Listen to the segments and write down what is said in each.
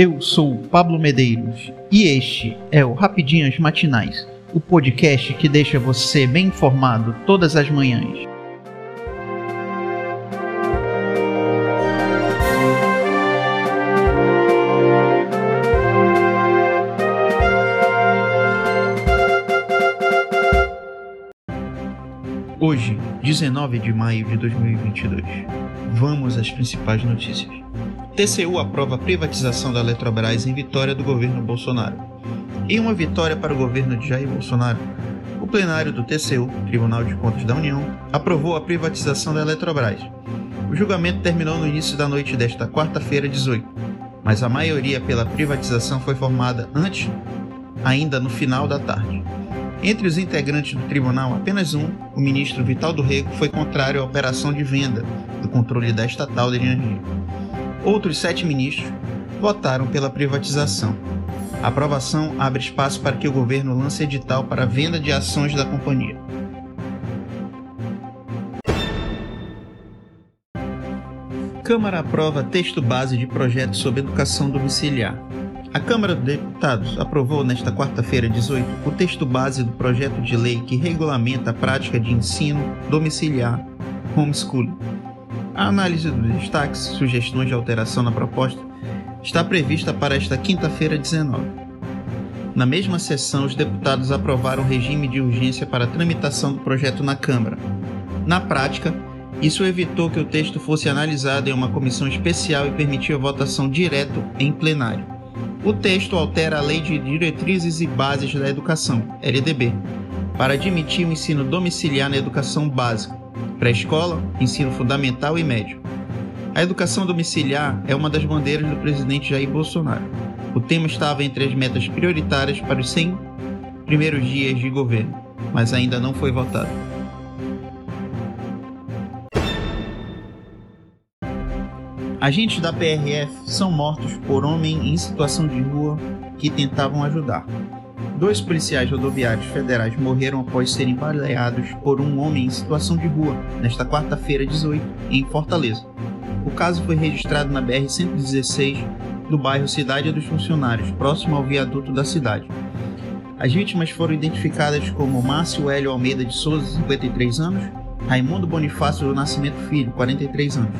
Eu sou Pablo Medeiros e este é o Rapidinhas Matinais, o podcast que deixa você bem informado todas as manhãs. Hoje, 19 de maio de 2022. Vamos às principais notícias. TCU aprova a privatização da Eletrobras em vitória do governo Bolsonaro. Em uma vitória para o governo de Jair Bolsonaro, o plenário do TCU, Tribunal de Contas da União, aprovou a privatização da Eletrobras. O julgamento terminou no início da noite desta quarta-feira, 18, mas a maioria pela privatização foi formada antes, ainda no final da tarde. Entre os integrantes do tribunal, apenas um, o ministro Vital do Rego, foi contrário à operação de venda do controle da estatal de energia. Outros sete ministros votaram pela privatização. A aprovação abre espaço para que o governo lance edital para a venda de ações da companhia. Câmara aprova texto base de projeto sobre educação domiciliar. A Câmara dos Deputados aprovou nesta quarta-feira, 18, o texto base do projeto de lei que regulamenta a prática de ensino domiciliar, homeschooling. A análise dos destaques, sugestões de alteração na proposta, está prevista para esta quinta-feira, 19. Na mesma sessão, os deputados aprovaram o regime de urgência para tramitação do projeto na Câmara. Na prática, isso evitou que o texto fosse analisado em uma comissão especial e permitiu a votação direto em plenário. O texto altera a Lei de Diretrizes e Bases da Educação, LDB, para admitir o ensino domiciliar na educação básica, pré-escola, ensino fundamental e médio. A educação domiciliar é uma das bandeiras do presidente Jair Bolsonaro. O tema estava entre as metas prioritárias para os 100 primeiros dias de governo, mas ainda não foi votado. Agentes da PRF são mortos por homem em situação de rua que tentavam ajudar. Dois policiais rodoviários federais morreram após serem baleados por um homem em situação de rua nesta quarta-feira, 18, em Fortaleza. O caso foi registrado na BR-116, no bairro Cidade dos Funcionários, próximo ao viaduto da cidade. As vítimas foram identificadas como Márcio Hélio Almeida de Souza, 53 anos, Raimundo Bonifácio do Nascimento Filho, 43 anos,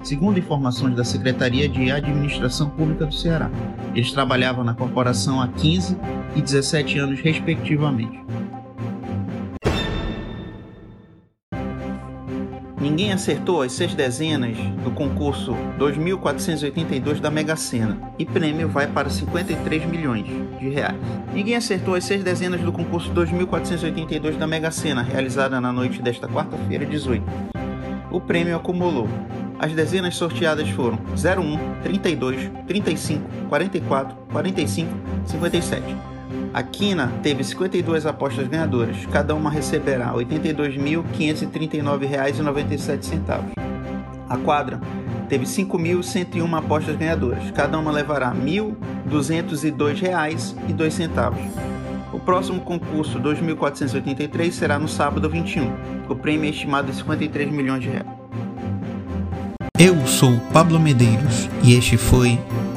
segundo informações da Secretaria de Administração Pública do Ceará. Eles trabalhavam na corporação há 15 e 17 anos, respectivamente. Ninguém acertou as seis dezenas do concurso 2482 da Mega Sena e prêmio vai para 53 milhões de reais. Ninguém acertou as seis dezenas do concurso 2482 da Mega Sena, realizada na noite desta quarta-feira, 18. O prêmio acumulou as dezenas sorteadas foram 01, 32, 35, 44, 45, 57. A Quina teve 52 apostas ganhadoras, cada uma receberá R$ 82.539,97. A quadra teve 5.101 apostas ganhadoras, cada uma levará R$ 1.202,02. O próximo concurso 2483 será no sábado 21. O prêmio é estimado em 53 milhões de reais. Eu sou Pablo Medeiros e este foi